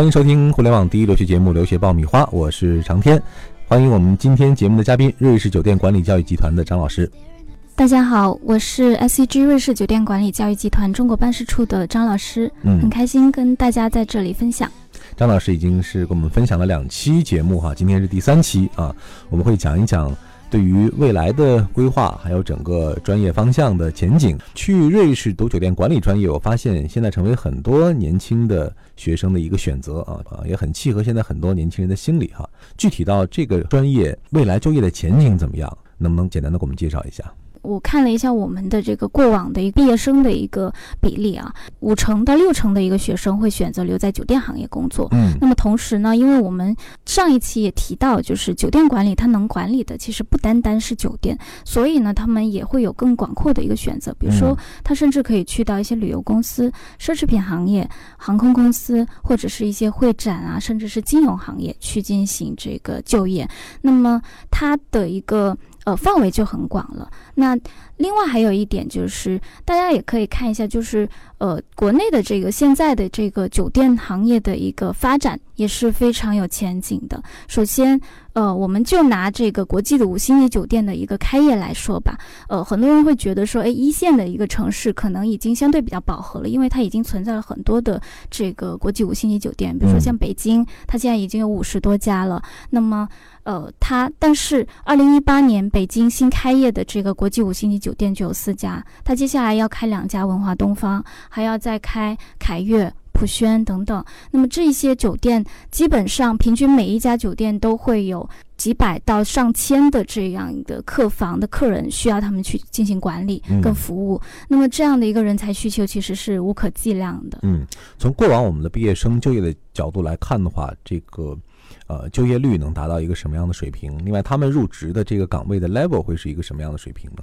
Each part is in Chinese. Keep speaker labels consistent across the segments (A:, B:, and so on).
A: 欢迎收听互联网第一留学节目《留学爆米花》，我是长天。欢迎我们今天节目的嘉宾，瑞士酒店管理教育集团的张老师。
B: 大家好，我是 SCG 瑞士酒店管理教育集团中国办事处的张老师。嗯，很开心跟大家在这里分享。
A: 张老师已经是跟我们分享了两期节目哈，今天是第三期啊，我们会讲一讲。对于未来的规划，还有整个专业方向的前景，去瑞士读酒店管理专业，我发现现在成为很多年轻的学生的一个选择啊啊，也很契合现在很多年轻人的心理哈。具体到这个专业未来就业的前景怎么样，能不能简单的给我们介绍一下？
B: 我看了一下我们的这个过往的一个毕业生的一个比例啊，五成到六成的一个学生会选择留在酒店行业工作。嗯，那么同时呢，因为我们上一期也提到，就是酒店管理它能管理的其实不单单是酒店，所以呢，他们也会有更广阔的一个选择。比如说，他甚至可以去到一些旅游公司、奢侈品行业、航空公司，或者是一些会展啊，甚至是金融行业去进行这个就业。那么他的一个。呃，范围就很广了。那另外还有一点就是，大家也可以看一下，就是呃，国内的这个现在的这个酒店行业的一个发展也是非常有前景的。首先，呃，我们就拿这个国际的五星级酒店的一个开业来说吧。呃，很多人会觉得说，哎，一线的一个城市可能已经相对比较饱和了，因为它已经存在了很多的这个国际五星级酒店，比如说像北京，它现在已经有五十多家了。那么呃，它但是二零一八年北京新开业的这个国际五星级酒店就有四家，它接下来要开两家文华东方，还要再开凯悦、普轩等等。那么这些酒店基本上平均每一家酒店都会有几百到上千的这样的客房的客人需要他们去进行管理跟服务。那么这样的一个人才需求其实是无可计量的。
A: 嗯，从过往我们的毕业生就业的角度来看的话，这个。呃，就业率能达到一个什么样的水平？另外，他们入职的这个岗位的 level 会是一个什么样的水平呢？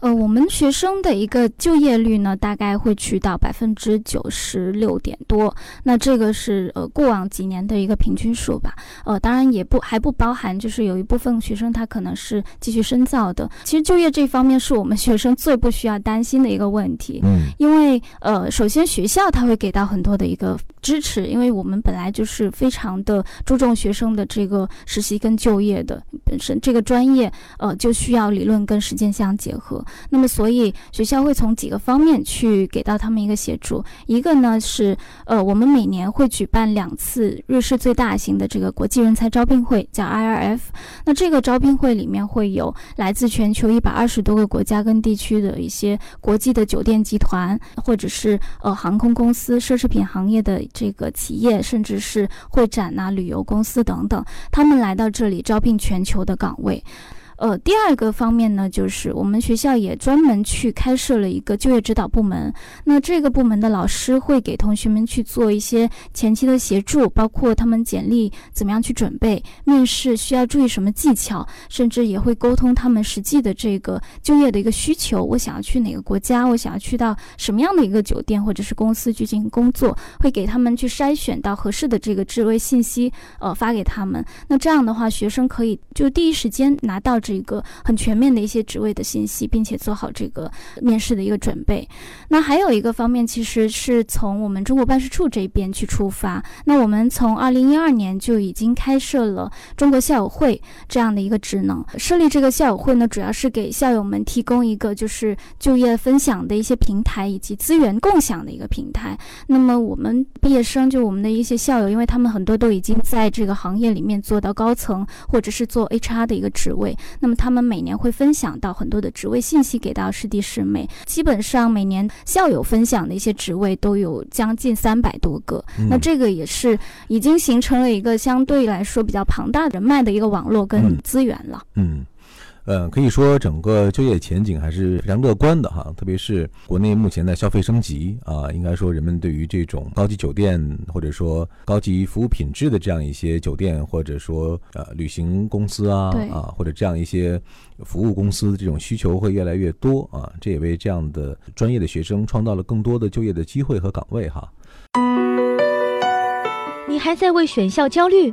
B: 呃，我们学生的一个就业率呢，大概会去到百分之九十六点多。那这个是呃过往几年的一个平均数吧。呃，当然也不还不包含，就是有一部分学生他可能是继续深造的。其实就业这方面是我们学生最不需要担心的一个问题。嗯，因为呃，首先学校他会给到很多的一个支持，因为我们本来就是非常的注重学生的这个实习跟就业的本身这个专业，呃，就需要理论跟实践相结合。那么，所以学校会从几个方面去给到他们一个协助。一个呢是，呃，我们每年会举办两次瑞士最大型的这个国际人才招聘会，叫 IRF。那这个招聘会里面会有来自全球一百二十多个国家跟地区的一些国际的酒店集团，或者是呃航空公司、奢侈品行业的这个企业，甚至是会展呐、旅游公司等等，他们来到这里招聘全球的岗位。呃，第二个方面呢，就是我们学校也专门去开设了一个就业指导部门。那这个部门的老师会给同学们去做一些前期的协助，包括他们简历怎么样去准备，面试需要注意什么技巧，甚至也会沟通他们实际的这个就业的一个需求。我想要去哪个国家，我想要去到什么样的一个酒店或者是公司去进行工作，会给他们去筛选到合适的这个职位信息，呃，发给他们。那这样的话，学生可以就第一时间拿到。是一个很全面的一些职位的信息，并且做好这个面试的一个准备。那还有一个方面，其实是从我们中国办事处这边去出发。那我们从二零一二年就已经开设了中国校友会这样的一个职能。设立这个校友会呢，主要是给校友们提供一个就是就业分享的一些平台以及资源共享的一个平台。那么我们毕业生就我们的一些校友，因为他们很多都已经在这个行业里面做到高层或者是做 HR 的一个职位。那么他们每年会分享到很多的职位信息给到师弟师妹，基本上每年校友分享的一些职位都有将近三百多个，那这个也是已经形成了一个相对来说比较庞大人脉的一个网络跟资源了。
A: 嗯。嗯，可以说整个就业前景还是非常乐观的哈，特别是国内目前的消费升级啊，应该说人们对于这种高级酒店或者说高级服务品质的这样一些酒店，或者说呃旅行公司啊啊，或者这样一些服务公司的这种需求会越来越多啊，这也为这样的专业的学生创造了更多的就业的机会和岗位哈。
C: 你还在为选校焦虑？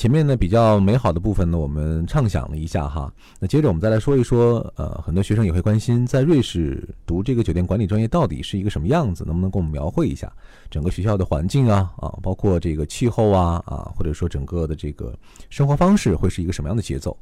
A: 前面呢比较美好的部分呢，我们畅想了一下哈。那接着我们再来说一说，呃，很多学生也会关心，在瑞士读这个酒店管理专业到底是一个什么样子？能不能给我们描绘一下整个学校的环境啊啊，包括这个气候啊啊，或者说整个的这个生活方式会是一个什么样的节奏？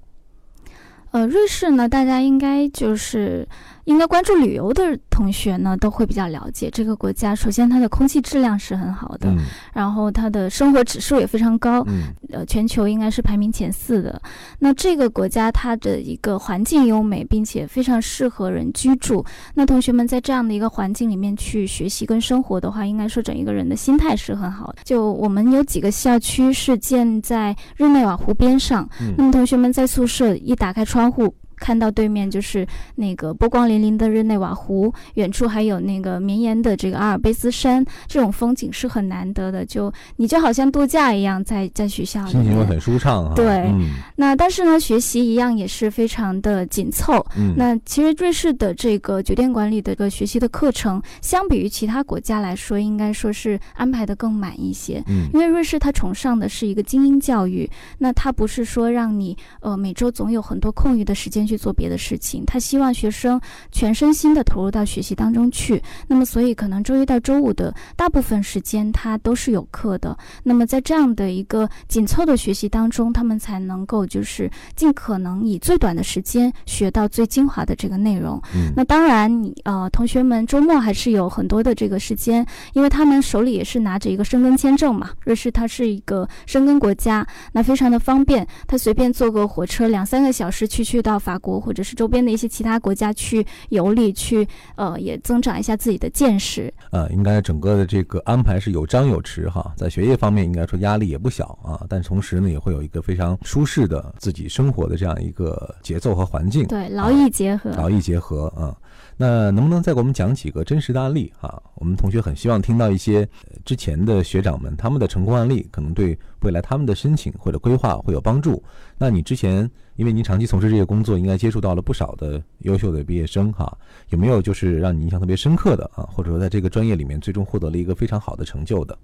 B: 呃，瑞士呢，大家应该就是。应该关注旅游的同学呢，都会比较了解这个国家。首先，它的空气质量是很好的，然后它的生活指数也非常高，呃，全球应该是排名前四的。那这个国家它的一个环境优美，并且非常适合人居住。那同学们在这样的一个环境里面去学习跟生活的话，应该说整一个人的心态是很好的。就我们有几个校区是建在日内瓦湖边上，那么同学们在宿舍一打开窗窗户看到对面就是那个波光粼粼的日内瓦湖，远处还有那个绵延的这个阿尔卑斯山，这种风景是很难得的。就你就好像度假一样，在在学校里，
A: 心情会很舒畅啊。
B: 对，那但是呢，学习一样也是非常的紧凑。嗯那其实瑞士的这个酒店管理的个学习的课程，相比于其他国家来说，应该说是安排的更满一些。嗯，因为瑞士它崇尚的是一个精英教育，那它不是说让你呃每周总有很多空余的时间。去做别的事情，他希望学生全身心的投入到学习当中去。那么，所以可能周一到周五的大部分时间他都是有课的。那么，在这样的一个紧凑的学习当中，他们才能够就是尽可能以最短的时间学到最精华的这个内容。嗯，那当然，你呃，同学们周末还是有很多的这个时间，因为他们手里也是拿着一个申根签证嘛。瑞士它是一个申根国家，那非常的方便，他随便坐个火车两三个小时去去到法。国或者是周边的一些其他国家去游历，去呃也增长一下自己的见识。
A: 呃，应该整个的这个安排是有张有弛哈，在学业方面应该说压力也不小啊，但同时呢也会有一个非常舒适的自己生活的这样一个节奏和环境。
B: 对，劳逸结合。
A: 劳逸结合啊。那能不能再给我们讲几个真实的案例啊？我们同学很希望听到一些之前的学长们他们的成功案例，可能对未来他们的申请或者规划会有帮助。那你之前因为您长期从事这些工作，应该接触到了不少的优秀的毕业生哈，有没有就是让你印象特别深刻的啊？或者说在这个专业里面最终获得了一个非常好的成就的？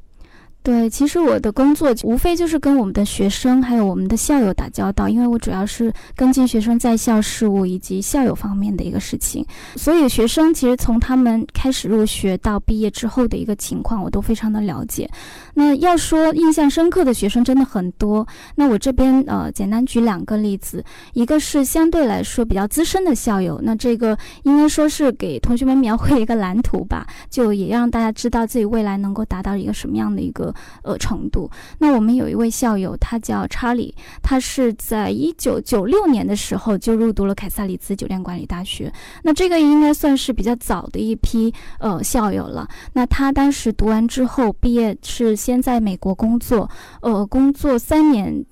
B: 对，其实我的工作无非就是跟我们的学生还有我们的校友打交道，因为我主要是跟进学生在校事务以及校友方面的一个事情，所以学生其实从他们开始入学到毕业之后的一个情况，我都非常的了解。那要说印象深刻的学生真的很多，那我这边呃简单举两个例子，一个是相对来说比较资深的校友，那这个应该说是给同学们描绘一个蓝图吧，就也让大家知道自己未来能够达到一个什么样的一个。呃，程度。那我们有一位校友，他叫查理，他是在一九九六年的时候就入读了凯撒里兹酒店管理大学。那这个应该算是比较早的一批呃校友了。那他当时读完之后毕业，是先在美国工作，呃，工作三年。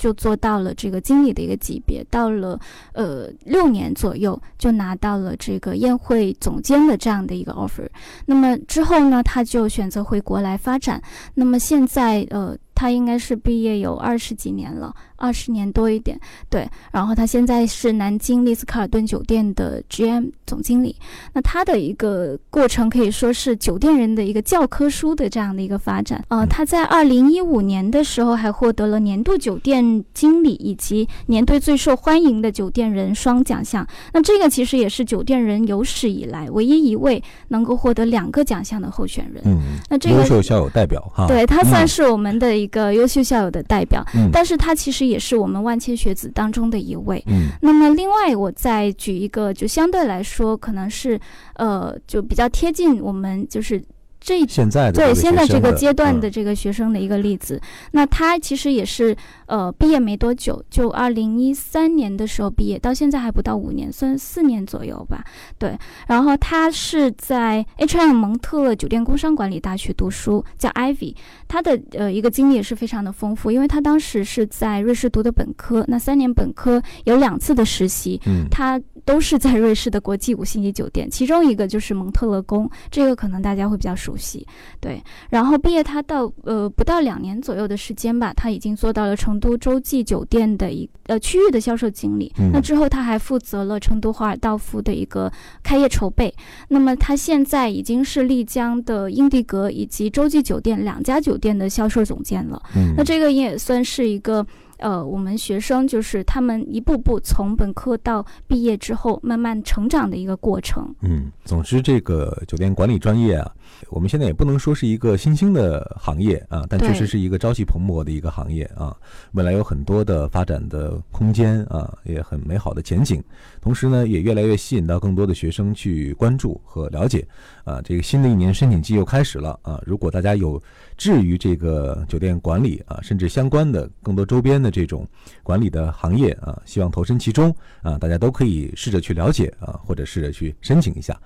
B: 就做到了这个经理的一个级别，到了呃六年左右就拿到了这个宴会总监的这样的一个 offer。那么之后呢，他就选择回国来发展。那么现在呃，他应该是毕业有二十几年了。二十年多一点，对。然后他现在是南京丽思卡尔顿酒店的 GM 总经理。那他的一个过程可以说是酒店人的一个教科书的这样的一个发展。呃，他在二零一五年的时候还获得了年度酒店经理以及年度最受欢迎的酒店人双奖项。那这个其实也是酒店人有史以来唯一一位能够获得两个奖项的候选人。
A: 嗯，
B: 那这个
A: 优秀校友代表哈，
B: 对他算是我们的一个优秀校友的代表。嗯，但是他其实。也是我们万千学子当中的一位。嗯，那么另外我再举一个，就相对来说可能是，呃，就比较贴近我们就是。这
A: 现在
B: 对现在这个阶段
A: 的
B: 这个学生的一个例子，那他其实也是呃毕业没多久，就二零一三年的时候毕业，到现在还不到五年，算四年左右吧。对，然后他是在 H&M 蒙特酒店工商管理大学读书，叫 Ivy。他的呃一个经历也是非常的丰富，因为他当时是在瑞士读的本科，那三年本科有两次的实习，嗯，他都是在瑞士的国际五星级酒店，其中一个就是蒙特勒宫，这个可能大家会比较熟悉。对，然后毕业他到呃不到两年左右的时间吧，他已经做到了成都洲际酒店的一呃区域的销售经理。那之后他还负责了成都华尔道夫的一个开业筹备。那么他现在已经是丽江的英迪格以及洲际酒店两家酒店的销售总监了。那这个也算是一个。呃，我们学生就是他们一步步从本科到毕业之后慢慢成长的一个过程。
A: 嗯，总之这个酒店管理专业啊，我们现在也不能说是一个新兴的行业啊，但确实是一个朝气蓬勃的一个行业啊，未来有很多的发展的空间啊，也很美好的前景。同时呢，也越来越吸引到更多的学生去关注和了解。啊，这个新的一年申请季又开始了啊！如果大家有至于这个酒店管理啊，甚至相关的更多周边的这种管理的行业啊，希望投身其中啊，大家都可以试着去了解啊，或者试着去申请一下。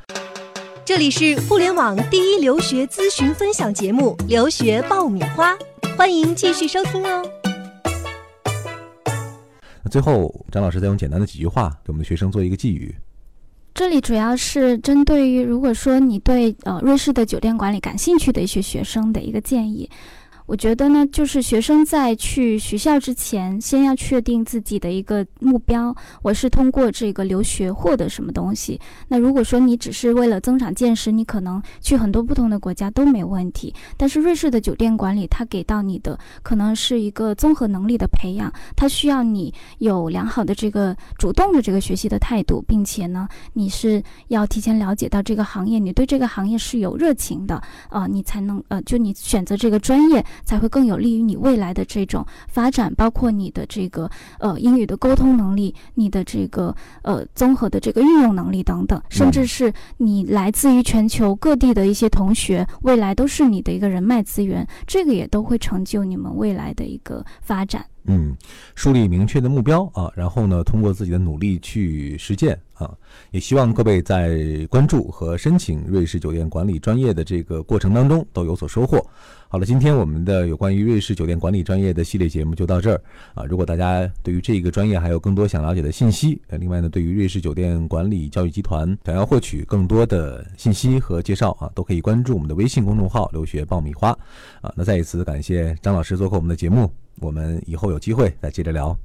D: 这里是互联网第一留学咨询分享节目《留学爆米花》，欢迎继续收听哦。
A: 那最后，张老师再用简单的几句话给我们的学生做一个寄语。
B: 这里主要是针对于，如果说你对呃瑞士的酒店管理感兴趣的一些学生的一个建议。我觉得呢，就是学生在去学校之前，先要确定自己的一个目标。我是通过这个留学获得什么东西？那如果说你只是为了增长见识，你可能去很多不同的国家都没问题。但是瑞士的酒店管理，它给到你的可能是一个综合能力的培养，它需要你有良好的这个主动的这个学习的态度，并且呢，你是要提前了解到这个行业，你对这个行业是有热情的啊，你才能呃，就你选择这个专业。才会更有利于你未来的这种发展，包括你的这个呃英语的沟通能力，你的这个呃综合的这个运用能力等等，甚至是你来自于全球各地的一些同学，未来都是你的一个人脉资源，这个也都会成就你们未来的一个发展。
A: 嗯，树立明确的目标啊，然后呢，通过自己的努力去实践啊，也希望各位在关注和申请瑞士酒店管理专业的这个过程当中都有所收获。好了，今天我们的有关于瑞士酒店管理专业的系列节目就到这儿啊。如果大家对于这个专业还有更多想了解的信息，另外呢，对于瑞士酒店管理教育集团想要获取更多的信息和介绍啊，都可以关注我们的微信公众号“留学爆米花”啊。那再一次感谢张老师做客我们的节目。我们以后有机会再接着聊。